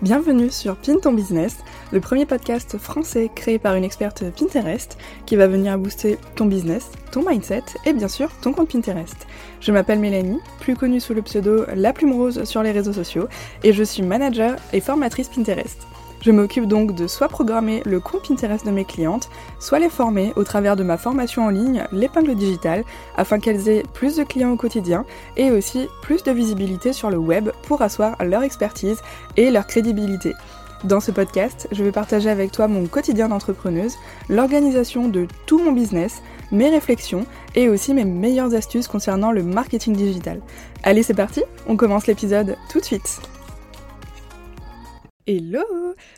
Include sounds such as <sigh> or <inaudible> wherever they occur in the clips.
Bienvenue sur Pin ton business, le premier podcast français créé par une experte Pinterest qui va venir booster ton business, ton mindset et bien sûr ton compte Pinterest. Je m'appelle Mélanie, plus connue sous le pseudo La Plume Rose sur les réseaux sociaux et je suis manager et formatrice Pinterest. Je m'occupe donc de soit programmer le compte Pinterest de mes clientes, soit les former au travers de ma formation en ligne, l'épingle digitale, afin qu'elles aient plus de clients au quotidien et aussi plus de visibilité sur le web pour asseoir leur expertise et leur crédibilité. Dans ce podcast, je vais partager avec toi mon quotidien d'entrepreneuse, l'organisation de tout mon business, mes réflexions et aussi mes meilleures astuces concernant le marketing digital. Allez, c'est parti, on commence l'épisode tout de suite. Hello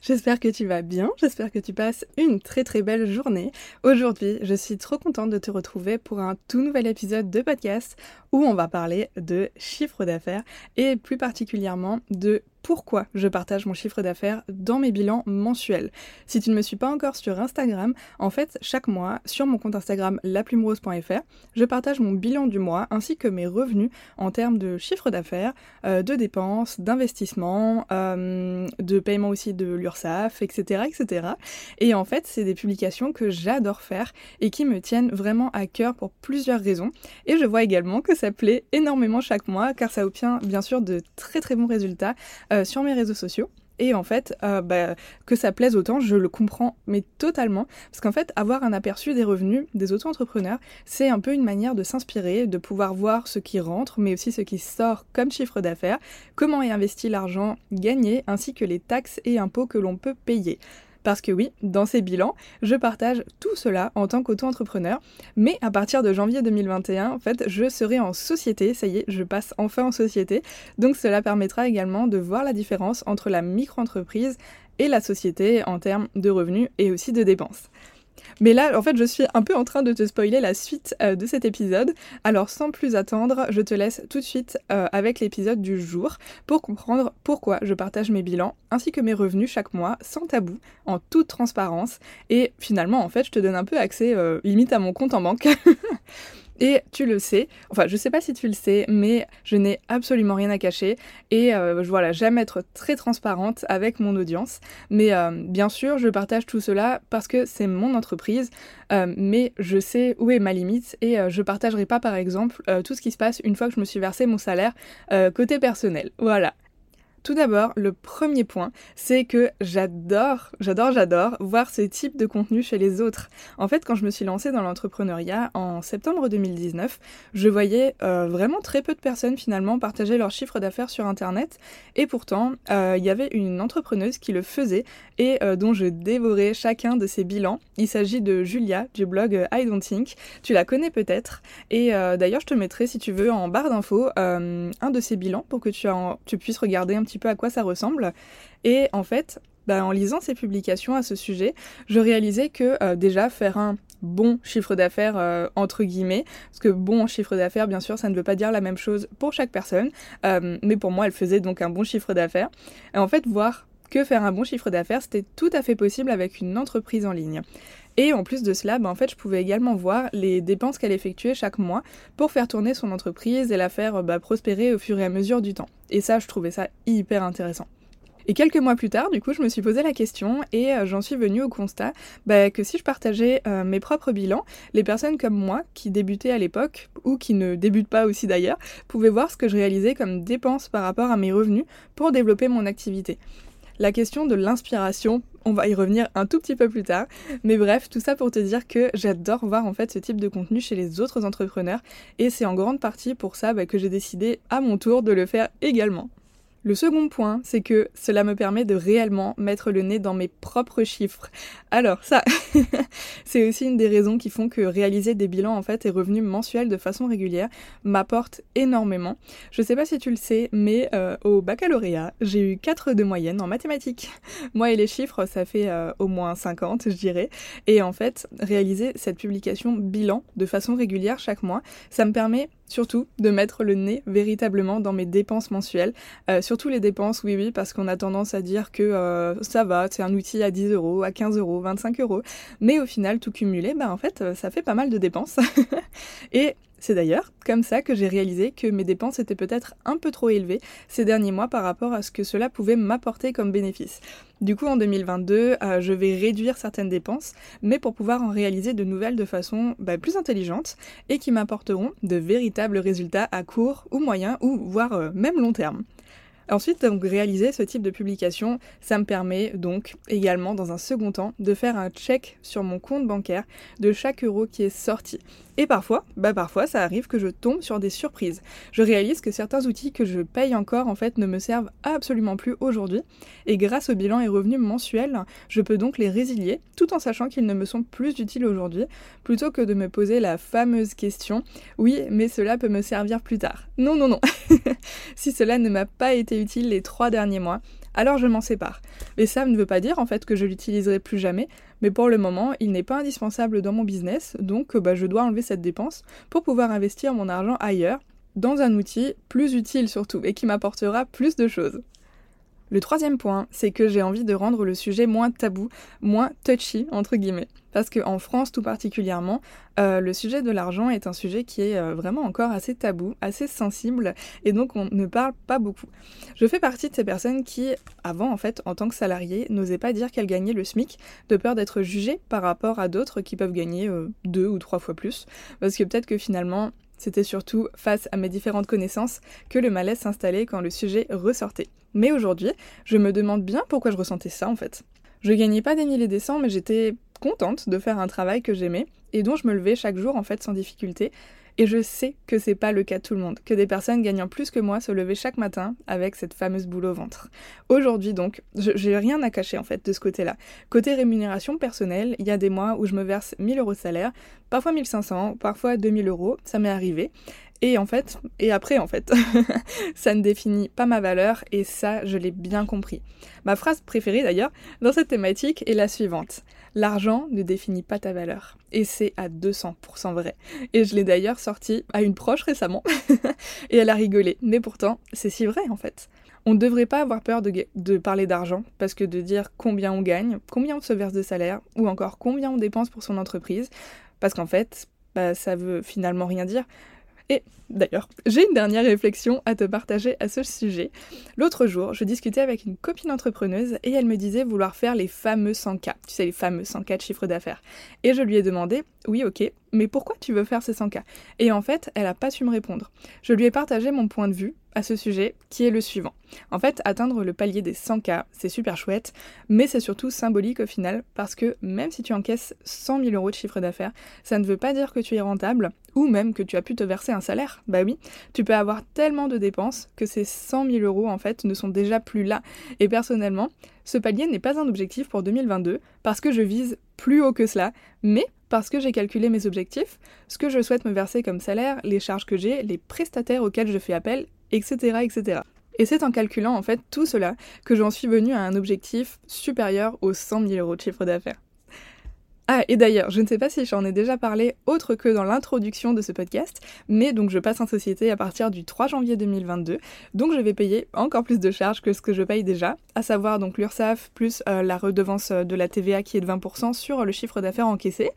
J'espère que tu vas bien, j'espère que tu passes une très très belle journée. Aujourd'hui, je suis trop contente de te retrouver pour un tout nouvel épisode de podcast où on va parler de chiffre d'affaires et plus particulièrement de pourquoi je partage mon chiffre d'affaires dans mes bilans mensuels. Si tu ne me suis pas encore sur Instagram, en fait, chaque mois, sur mon compte Instagram laplumerose.fr, je partage mon bilan du mois ainsi que mes revenus en termes de chiffre d'affaires, euh, de dépenses, d'investissements, euh, de paiement aussi de l'URSSAF, etc., etc. Et en fait, c'est des publications que j'adore faire et qui me tiennent vraiment à cœur pour plusieurs raisons. Et je vois également que ça plaît énormément chaque mois car ça obtient bien sûr de très très bons résultats euh, sur mes réseaux sociaux. Et en fait, euh, bah, que ça plaise autant, je le comprends, mais totalement. Parce qu'en fait, avoir un aperçu des revenus des auto-entrepreneurs, c'est un peu une manière de s'inspirer, de pouvoir voir ce qui rentre, mais aussi ce qui sort comme chiffre d'affaires, comment est investi l'argent gagné, ainsi que les taxes et impôts que l'on peut payer. Parce que oui, dans ces bilans, je partage tout cela en tant qu'auto-entrepreneur, mais à partir de janvier 2021, en fait, je serai en société, ça y est, je passe enfin en société, donc cela permettra également de voir la différence entre la micro-entreprise et la société en termes de revenus et aussi de dépenses. Mais là, en fait, je suis un peu en train de te spoiler la suite euh, de cet épisode. Alors, sans plus attendre, je te laisse tout de suite euh, avec l'épisode du jour pour comprendre pourquoi je partage mes bilans ainsi que mes revenus chaque mois sans tabou, en toute transparence. Et finalement, en fait, je te donne un peu accès euh, limite à mon compte en banque. <laughs> Et tu le sais, enfin je sais pas si tu le sais, mais je n'ai absolument rien à cacher et euh, voilà, j'aime être très transparente avec mon audience. Mais euh, bien sûr, je partage tout cela parce que c'est mon entreprise, euh, mais je sais où est ma limite et je partagerai pas par exemple tout ce qui se passe une fois que je me suis versé mon salaire côté personnel. Voilà, tout d'abord, le premier point, c'est que j'adore, j'adore, j'adore voir ce type de contenu chez les autres. En fait, quand je me suis lancée dans l'entrepreneuriat en septembre 2019, je voyais euh, vraiment très peu de personnes finalement partager leurs chiffres d'affaires sur Internet. Et pourtant, euh, il y avait une entrepreneuse qui le faisait et euh, dont je dévorais chacun de ses bilans. Il s'agit de Julia du blog I Don't Think. Tu la connais peut-être. Et d'ailleurs, je te mettrai, si tu veux, en barre d'infos, un de ses bilans pour que tu, puisses regarder un petit peu à quoi ça ressemble. Et en fait, bah, en lisant ces publications à ce sujet, je réalisais que euh, déjà faire un bon chiffre d'affaires euh, entre guillemets, parce que bon chiffre d'affaires, bien sûr, ça ne veut pas dire la même chose pour chaque personne, euh, mais pour moi, elle faisait donc un bon chiffre d'affaires. Et en fait, voir que faire un bon chiffre d'affaires, c'était tout à fait possible avec une entreprise en ligne. Et en plus de cela, bah, en fait, je pouvais également voir les dépenses qu'elle effectuait chaque mois pour faire tourner son entreprise et la faire bah, prospérer au fur et à mesure du temps. Et ça, je trouvais ça hyper intéressant. Et quelques mois plus tard, du coup, je me suis posé la question et euh, j'en suis venue au constat bah, que si je partageais euh, mes propres bilans, les personnes comme moi, qui débutaient à l'époque, ou qui ne débutent pas aussi d'ailleurs, pouvaient voir ce que je réalisais comme dépenses par rapport à mes revenus pour développer mon activité. La question de l'inspiration, on va y revenir un tout petit peu plus tard. Mais bref, tout ça pour te dire que j'adore voir en fait ce type de contenu chez les autres entrepreneurs et c'est en grande partie pour ça bah, que j'ai décidé à mon tour de le faire également. Le second point, c'est que cela me permet de réellement mettre le nez dans mes propres chiffres. Alors ça, <laughs> c'est aussi une des raisons qui font que réaliser des bilans en fait et revenus mensuels de façon régulière m'apporte énormément. Je sais pas si tu le sais, mais euh, au baccalauréat, j'ai eu 4 de moyenne en mathématiques. <laughs> Moi et les chiffres, ça fait euh, au moins 50, je dirais. Et en fait, réaliser cette publication bilan de façon régulière chaque mois, ça me permet surtout de mettre le nez véritablement dans mes dépenses mensuelles. Euh, surtout les dépenses, oui, oui, parce qu'on a tendance à dire que euh, ça va, c'est un outil à 10 euros, à 15 euros, 25 euros. Mais au final, tout cumulé, bah, en fait, euh, ça fait pas mal de dépenses. <laughs> Et C'est d'ailleurs comme ça que j'ai réalisé que mes dépenses étaient peut-être un peu trop élevées ces derniers mois par rapport à ce que cela pouvait m'apporter comme bénéfice. Du coup, en 2022, euh, je vais réduire certaines dépenses, mais pour pouvoir en réaliser de nouvelles de façon bah, plus intelligente et qui m'apporteront de véritables résultats à court ou moyen ou voire euh, même long terme. Ensuite, donc, réaliser ce type de publication, ça me permet donc également, dans un second temps, de faire un check sur mon compte bancaire de chaque euro qui est sorti. Et parfois, bah parfois, ça arrive que je tombe sur des surprises. Je réalise que certains outils que je paye encore, en fait, ne me servent absolument plus aujourd'hui. Et grâce au bilan et revenus mensuels, je peux donc les résilier, tout en sachant qu'ils ne me sont plus utiles aujourd'hui, plutôt que de me poser la fameuse question oui, mais cela peut me servir plus tard. Non, non, non. <laughs> si cela ne m'a pas été utile les trois derniers mois, alors je m'en sépare. Mais ça ne veut pas dire en fait que je l'utiliserai plus jamais, mais pour le moment, il n'est pas indispensable dans mon business, donc bah, je dois enlever cette dépense pour pouvoir investir mon argent ailleurs, dans un outil plus utile surtout, et qui m'apportera plus de choses. Le troisième point, c'est que j'ai envie de rendre le sujet moins tabou, moins touchy, entre guillemets. Parce qu'en France tout particulièrement, euh, le sujet de l'argent est un sujet qui est euh, vraiment encore assez tabou, assez sensible, et donc on ne parle pas beaucoup. Je fais partie de ces personnes qui, avant en fait, en tant que salariée, n'osaient pas dire qu'elles gagnaient le SMIC, de peur d'être jugées par rapport à d'autres qui peuvent gagner euh, deux ou trois fois plus. Parce que peut-être que finalement, c'était surtout face à mes différentes connaissances que le malaise s'installait quand le sujet ressortait. Mais aujourd'hui, je me demande bien pourquoi je ressentais ça en fait. Je gagnais pas des milliers des cents, mais j'étais contente de faire un travail que j'aimais et dont je me levais chaque jour en fait sans difficulté et je sais que c'est pas le cas de tout le monde, que des personnes gagnant plus que moi se levaient chaque matin avec cette fameuse boule au ventre. Aujourd'hui donc, j'ai rien à cacher en fait de ce côté-là. Côté rémunération personnelle, il y a des mois où je me verse 1000 euros de salaire, parfois 1500, parfois 2000 euros, ça m'est arrivé. Et en fait, et après en fait, <laughs> ça ne définit pas ma valeur et ça, je l'ai bien compris. Ma phrase préférée d'ailleurs dans cette thématique est la suivante. L'argent ne définit pas ta valeur. Et c'est à 200% vrai. Et je l'ai d'ailleurs sorti à une proche récemment <laughs> et elle a rigolé. Mais pourtant, c'est si vrai en fait. On ne devrait pas avoir peur de, parler d'argent, parce que de dire combien on gagne, combien on se verse de salaire, ou encore combien on dépense pour son entreprise, parce qu'en fait, bah, ça veut finalement rien dire. Et d'ailleurs, j'ai une dernière réflexion à te partager à ce sujet. L'autre jour, je discutais avec une copine entrepreneuse et elle me disait vouloir faire les fameux 100K, tu sais, les fameux 100K de chiffre d'affaires. Et je lui ai demandé, oui, ok, mais pourquoi tu veux faire ces 100K Et en fait, elle n'a pas su me répondre. Je lui ai partagé mon point de vue à ce sujet, qui est le suivant. En fait, atteindre le palier des 100K, c'est super chouette, mais c'est surtout symbolique au final, parce que même si tu encaisses 100 000 euros de chiffre d'affaires, ça ne veut pas dire que tu es rentable, ou même que tu as pu te verser un salaire. Bah oui, tu peux avoir tellement de dépenses que ces 100 000 euros, en fait, ne sont déjà plus là. Et personnellement, ce palier n'est pas un objectif pour 2022, parce que je vise plus haut que cela, mais parce que j'ai calculé mes objectifs, ce que je souhaite me verser comme salaire, les charges que j'ai, les prestataires auxquels je fais appel, etc. etc. Et c'est en calculant en fait tout cela que j'en suis venue à un objectif supérieur aux 100 000 euros de chiffre d'affaires. Ah, et d'ailleurs, je ne sais pas si j'en ai déjà parlé autre que dans l'introduction de ce podcast, mais donc je passe en société à partir du 3 janvier 2022, donc je vais payer encore plus de charges que ce que je paye déjà, à savoir donc l'URSSAF plus euh, la redevance de la TVA qui est de 20% sur le chiffre d'affaires encaissé.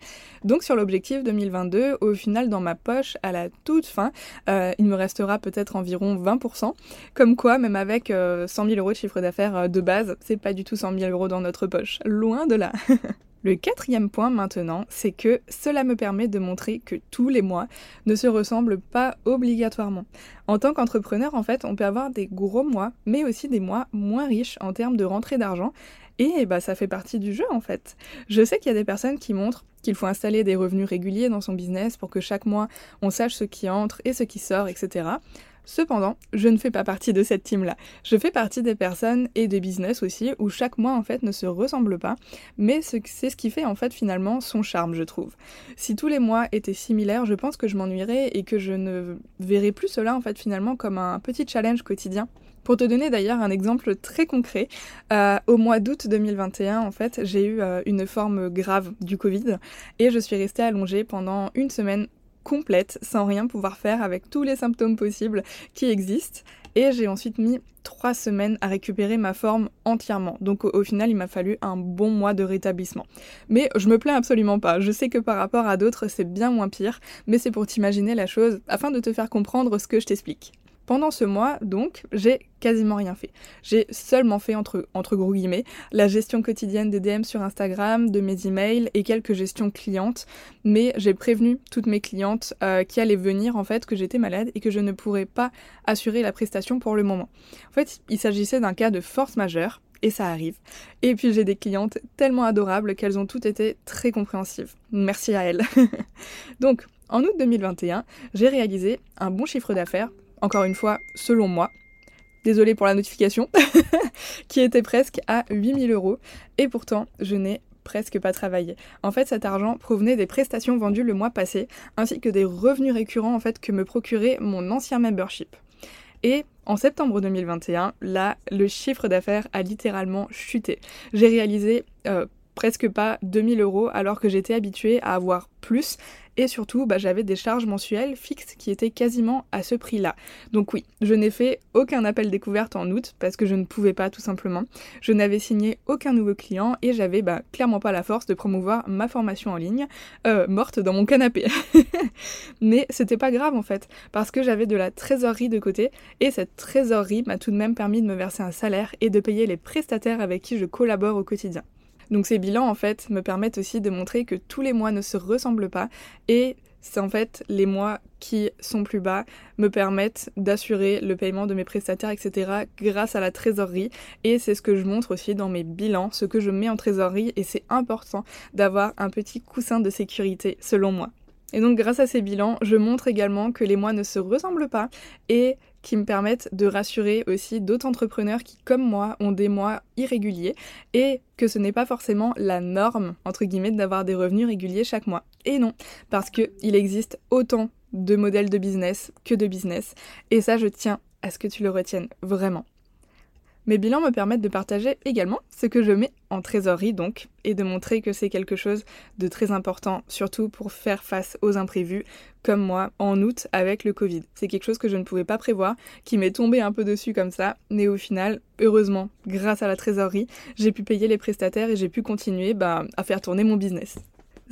Donc sur l'objectif 2022, au final dans ma poche, à la toute fin, euh, il me restera peut-être environ 20%, comme quoi même avec 100 euh, 000 euros de chiffre d'affaires de base, c'est pas du tout 100 000 euros dans notre poche, loin de là. <laughs> Le quatrième point maintenant, c'est que cela me permet de montrer que tous les mois ne se ressemblent pas obligatoirement. En tant qu'entrepreneur, en fait, on peut avoir des gros mois, mais aussi des mois moins riches en termes de rentrée d'argent. Et bah, ça fait partie du jeu en fait. Je sais qu'il y a des personnes qui montrent qu'il faut installer des revenus réguliers dans son business pour que chaque mois on sache ce qui entre et ce qui sort, etc. Cependant, je ne fais pas partie de cette team-là. Je fais partie des personnes et des business aussi où chaque mois en fait ne se ressemble pas, mais c'est ce qui fait en fait finalement son charme, je trouve. Si tous les mois étaient similaires, je pense que je m'ennuierais et que je ne verrais plus cela en fait finalement comme un petit challenge quotidien. Pour te donner d'ailleurs un exemple très concret, euh, au mois d'août 2021, en fait, j'ai eu euh, une forme grave du Covid et je suis restée allongée pendant une semaine complète sans rien pouvoir faire avec tous les symptômes possibles qui existent. Et j'ai ensuite mis trois semaines à récupérer ma forme entièrement. Donc au, final, il m'a fallu un bon mois de rétablissement. Mais je me plains absolument pas. Je sais que par rapport à d'autres, c'est bien moins pire, mais c'est pour t'imaginer la chose afin de te faire comprendre ce que je t'explique. Pendant ce mois, donc, j'ai quasiment rien fait. J'ai seulement fait, entre, entre gros guillemets, la gestion quotidienne des DM sur Instagram, de mes emails et quelques gestions clientes. Mais j'ai prévenu toutes mes clientes euh, qui allaient venir, en fait, que j'étais malade et que je ne pourrais pas assurer la prestation pour le moment. En fait, il s'agissait d'un cas de force majeure et ça arrive. Et puis j'ai des clientes tellement adorables qu'elles ont toutes été très compréhensives. Merci à elles. <laughs> Donc, en août 2021, j'ai réalisé un bon chiffre d'affaires encore une fois, selon moi, désolé pour la notification, <laughs> qui était presque à 8000 euros. Et pourtant, je n'ai presque pas travaillé. En fait, cet argent provenait des prestations vendues le mois passé, ainsi que des revenus récurrents en fait que me procurait mon ancien membership. Et en septembre 2021, là, le chiffre d'affaires a littéralement chuté. J'ai réalisé euh, presque pas 2000 euros alors que j'étais habituée à avoir plus et surtout bah, j'avais des charges mensuelles fixes qui étaient quasiment à ce prix-là. Donc oui, je n'ai fait aucun appel découverte en août parce que je ne pouvais pas tout simplement. Je n'avais signé aucun nouveau client et j'avais bah, clairement pas la force de promouvoir ma formation en ligne euh, morte dans mon canapé. <laughs> Mais c'était pas grave en fait parce que j'avais de la trésorerie de côté et cette trésorerie m'a tout de même permis de me verser un salaire et de payer les prestataires avec qui je collabore au quotidien. Donc ces bilans en fait me permettent aussi de montrer que tous les mois ne se ressemblent pas et c'est en fait les mois qui sont plus bas me permettent d'assurer le paiement de mes prestataires, etc. grâce à la trésorerie. Et c'est ce que je montre aussi dans mes bilans, ce que je mets en trésorerie. Et c'est important d'avoir un petit coussin de sécurité selon moi. Et donc grâce à ces bilans, je montre également que les mois ne se ressemblent pas et qui me permettent de rassurer aussi d'autres entrepreneurs qui, comme moi, ont des mois irréguliers et que ce n'est pas forcément la norme, entre guillemets, d'avoir des revenus réguliers chaque mois. Et non, parce qu'il existe autant de modèles de business que de business. Et ça, je tiens à ce que tu le retiennes vraiment. Mes bilans me permettent de partager également ce que je mets en trésorerie donc, et de montrer que c'est quelque chose de très important, surtout pour faire face aux imprévus, comme moi en août avec le Covid. C'est quelque chose que je ne pouvais pas prévoir, qui m'est tombé un peu dessus comme ça, mais au final, heureusement, grâce à la trésorerie, j'ai pu payer les prestataires et j'ai pu continuer bah, à faire tourner mon business.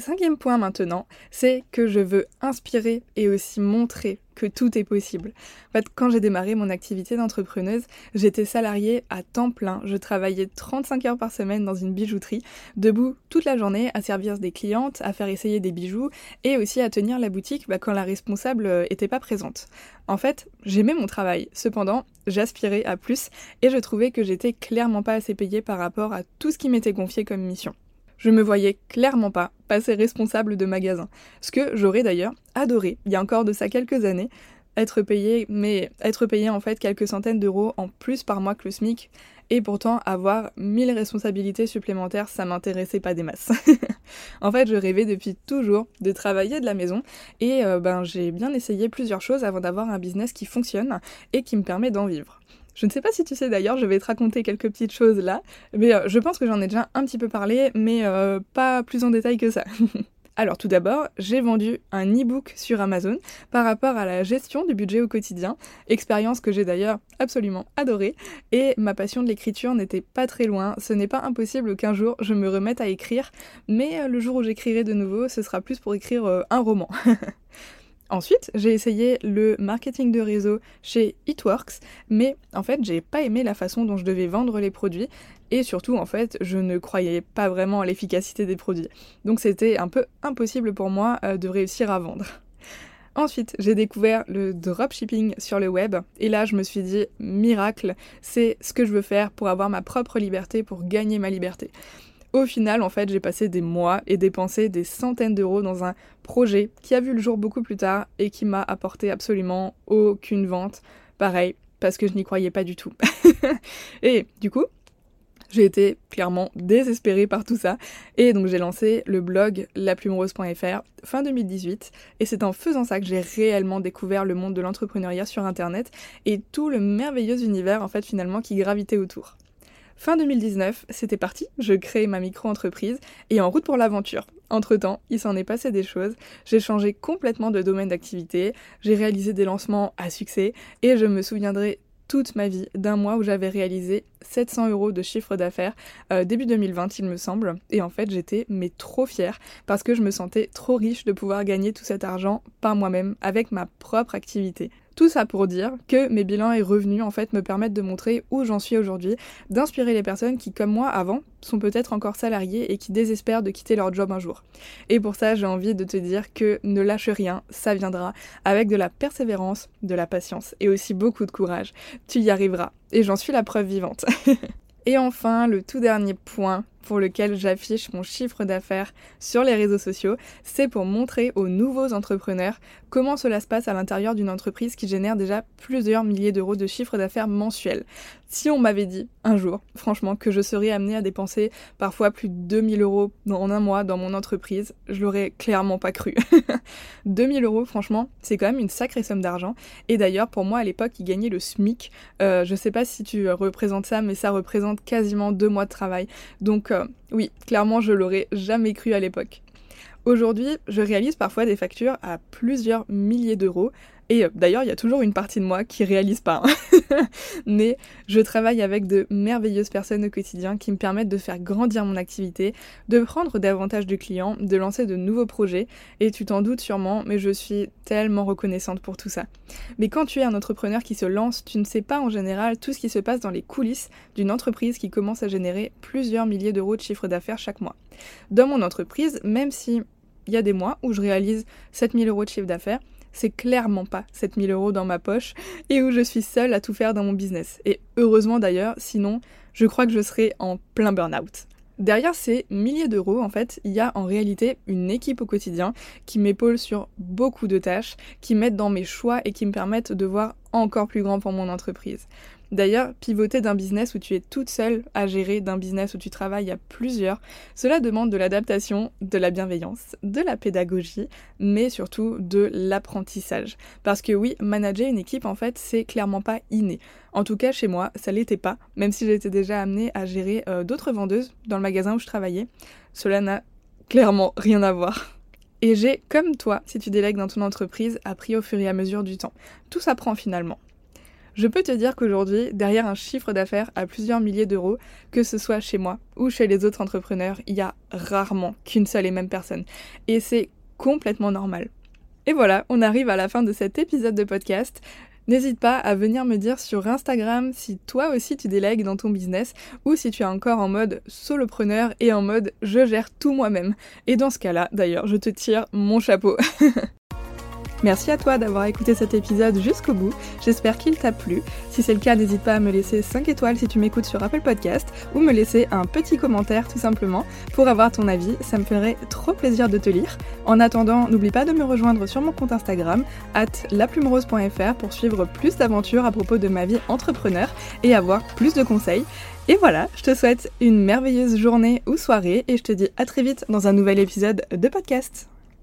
Cinquième point maintenant, c'est que je veux inspirer et aussi montrer que tout est possible. En fait, quand j'ai démarré mon activité d'entrepreneuse, j'étais salariée à temps plein. Je travaillais 35 heures par semaine dans une bijouterie, debout toute la journée à servir des clientes, à faire essayer des bijoux et aussi à tenir la boutique bah, quand la responsable n'était pas présente. En fait, j'aimais mon travail. Cependant, j'aspirais à plus et je trouvais que j'étais clairement pas assez payée par rapport à tout ce qui m'était confié comme mission. Je me voyais clairement pas passer responsable de magasin. Ce que j'aurais d'ailleurs adoré, il y a encore de ça quelques années, être payé, mais être payé en fait quelques centaines d'euros en plus par mois que le SMIC, et pourtant avoir mille responsabilités supplémentaires, ça m'intéressait pas des masses. <laughs> en fait, je rêvais depuis toujours de travailler de la maison, et euh, ben j'ai bien essayé plusieurs choses avant d'avoir un business qui fonctionne et qui me permet d'en vivre. Je ne sais pas si tu sais d'ailleurs, je vais te raconter quelques petites choses là, mais euh, je pense que j'en ai déjà un petit peu parlé, mais euh, pas plus en détail que ça. <laughs> Alors tout d'abord, j'ai vendu un e-book sur Amazon par rapport à la gestion du budget au quotidien, expérience que j'ai d'ailleurs absolument adorée, et ma passion de l'écriture n'était pas très loin, ce n'est pas impossible qu'un jour je me remette à écrire, mais euh, le jour où j'écrirai de nouveau, ce sera plus pour écrire un roman. <laughs> Ensuite, j'ai essayé le marketing de réseau chez Itworks, mais en fait, j'ai pas aimé la façon dont je devais vendre les produits et surtout, en fait, je ne croyais pas vraiment à l'efficacité des produits. Donc, c'était un peu impossible pour moi euh, de réussir à vendre. Ensuite, j'ai découvert le dropshipping sur le web et là, je me suis dit miracle, c'est ce que je veux faire pour avoir ma propre liberté, pour gagner ma liberté. Au final, en fait, j'ai passé des mois et dépensé des centaines d'euros dans un projet qui a vu le jour beaucoup plus tard et qui m'a apporté absolument aucune vente. Pareil, parce que je n'y croyais pas du tout. <laughs> et du coup, j'ai été clairement désespérée par tout ça et donc j'ai lancé le blog laplumerose.fr fin 2018 et c'est en faisant ça que j'ai réellement découvert le monde de l'entrepreneuriat sur internet et tout le merveilleux univers en fait finalement qui gravitait autour. Fin 2019, c'était parti, je crée ma micro-entreprise et en route pour l'aventure. Entre-temps, il s'en est passé des choses, j'ai changé complètement de domaine d'activité, j'ai réalisé des lancements à succès et je me souviendrai toute ma vie d'un mois où j'avais réalisé 700 euros de chiffre d'affaires euh, début 2020 il me semble et en fait j'étais mais trop fière parce que je me sentais trop riche de pouvoir gagner tout cet argent par moi-même avec ma propre activité. Tout ça pour dire que mes bilans et revenus en fait me permettent de montrer où j'en suis aujourd'hui, d'inspirer les personnes qui comme moi avant sont peut-être encore salariés et qui désespèrent de quitter leur job un jour. Et pour ça j'ai envie de te dire que ne lâche rien, ça viendra avec de la persévérance, de la patience et aussi beaucoup de courage. Tu y arriveras et j'en suis la preuve vivante. <laughs> et enfin, le tout dernier point pour lequel j'affiche mon chiffre d'affaires sur les réseaux sociaux, c'est pour montrer aux nouveaux entrepreneurs comment cela se passe à l'intérieur d'une entreprise qui génère déjà plusieurs milliers d'euros de chiffre d'affaires mensuel. Si on m'avait dit un jour, franchement, que je serais amenée à dépenser parfois plus de 2000 euros en un mois dans mon entreprise, je l'aurais clairement pas cru. <laughs> 2000 euros, franchement, c'est quand même une sacrée somme d'argent. Et d'ailleurs, pour moi, à l'époque, il gagnait le SMIC. Euh, je sais pas si tu représentes ça, mais ça représente quasiment deux mois de travail. Oui, clairement, je l'aurais jamais cru à l'époque. Aujourd'hui, je réalise parfois des factures à plusieurs milliers d'euros et euh, d'ailleurs, il y a toujours une partie de moi qui réalise pas. Hein. <laughs> Mais je travaille avec de merveilleuses personnes au quotidien qui me permettent de faire grandir mon activité, de prendre davantage de clients, de lancer de nouveaux projets. Et tu t'en doutes sûrement, mais je suis tellement reconnaissante pour tout ça. Mais quand tu es un entrepreneur qui se lance, tu ne sais pas en général tout ce qui se passe dans les coulisses d'une entreprise qui commence à générer plusieurs milliers d'euros de chiffre d'affaires chaque mois. Dans mon entreprise, même si il y a des mois où je réalise 7000 euros de chiffre d'affaires, c'est clairement pas 7000 euros dans ma poche et où je suis seule à tout faire dans mon business. Et heureusement d'ailleurs, sinon je crois que je serais en plein burn-out. Derrière ces milliers d'euros, en fait, il y a en réalité une équipe au quotidien qui m'épaule sur beaucoup de tâches, qui m'aide dans mes choix et qui me permettent de voir encore plus grand pour mon entreprise. D'ailleurs, pivoter d'un business où tu es toute seule à gérer, d'un business où tu travailles à plusieurs, cela demande de l'adaptation, de la bienveillance, de la pédagogie, mais surtout de l'apprentissage. Parce que oui, manager une équipe, en fait, c'est clairement pas inné. En tout cas, chez moi, ça l'était pas, même si j'étais déjà amenée à gérer euh, d'autres vendeuses dans le magasin où je travaillais. Cela n'a clairement rien à voir. Et j'ai, comme toi, si tu délègues dans ton entreprise, appris au fur et à mesure du temps. Tout s'apprend finalement. Je peux te dire qu'aujourd'hui, derrière un chiffre d'affaires à plusieurs milliers d'euros, que ce soit chez moi ou chez les autres entrepreneurs, il y a rarement qu'une seule et même personne. Et c'est complètement normal. Et voilà, on arrive à la fin de cet épisode de podcast. N'hésite pas à venir me dire sur Instagram si toi aussi tu délègues dans ton business ou si tu es encore en mode solopreneur et en mode je gère tout moi-même. Et dans ce cas-là, d'ailleurs, je te tire mon chapeau. <laughs> Merci à toi d'avoir écouté cet épisode jusqu'au bout, j'espère qu'il t'a plu. Si c'est le cas, n'hésite pas à me laisser 5 étoiles si tu m'écoutes sur Apple Podcast ou me laisser un petit commentaire tout simplement pour avoir ton avis, ça me ferait trop plaisir de te lire. En attendant, n'oublie pas de me rejoindre sur mon compte Instagram, at laplumerose.fr pour suivre plus d'aventures à propos de ma vie entrepreneur et avoir plus de conseils. Et voilà, je te souhaite une merveilleuse journée ou soirée et je te dis à très vite dans un nouvel épisode de podcast.